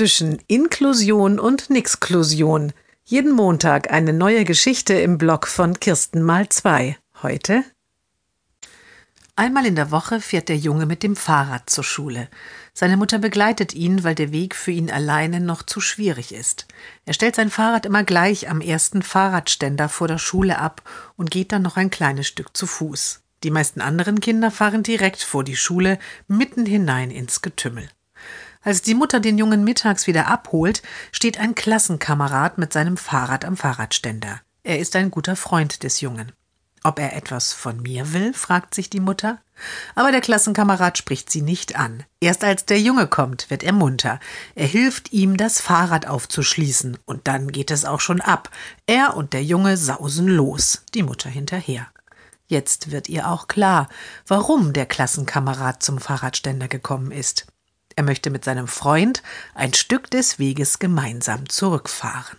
zwischen Inklusion und Nixklusion. Jeden Montag eine neue Geschichte im Blog von Kirsten mal zwei. Heute Einmal in der Woche fährt der Junge mit dem Fahrrad zur Schule. Seine Mutter begleitet ihn, weil der Weg für ihn alleine noch zu schwierig ist. Er stellt sein Fahrrad immer gleich am ersten Fahrradständer vor der Schule ab und geht dann noch ein kleines Stück zu Fuß. Die meisten anderen Kinder fahren direkt vor die Schule, mitten hinein ins Getümmel. Als die Mutter den Jungen mittags wieder abholt, steht ein Klassenkamerad mit seinem Fahrrad am Fahrradständer. Er ist ein guter Freund des Jungen. Ob er etwas von mir will, fragt sich die Mutter. Aber der Klassenkamerad spricht sie nicht an. Erst als der Junge kommt, wird er munter. Er hilft ihm, das Fahrrad aufzuschließen, und dann geht es auch schon ab. Er und der Junge sausen los, die Mutter hinterher. Jetzt wird ihr auch klar, warum der Klassenkamerad zum Fahrradständer gekommen ist. Er möchte mit seinem Freund ein Stück des Weges gemeinsam zurückfahren.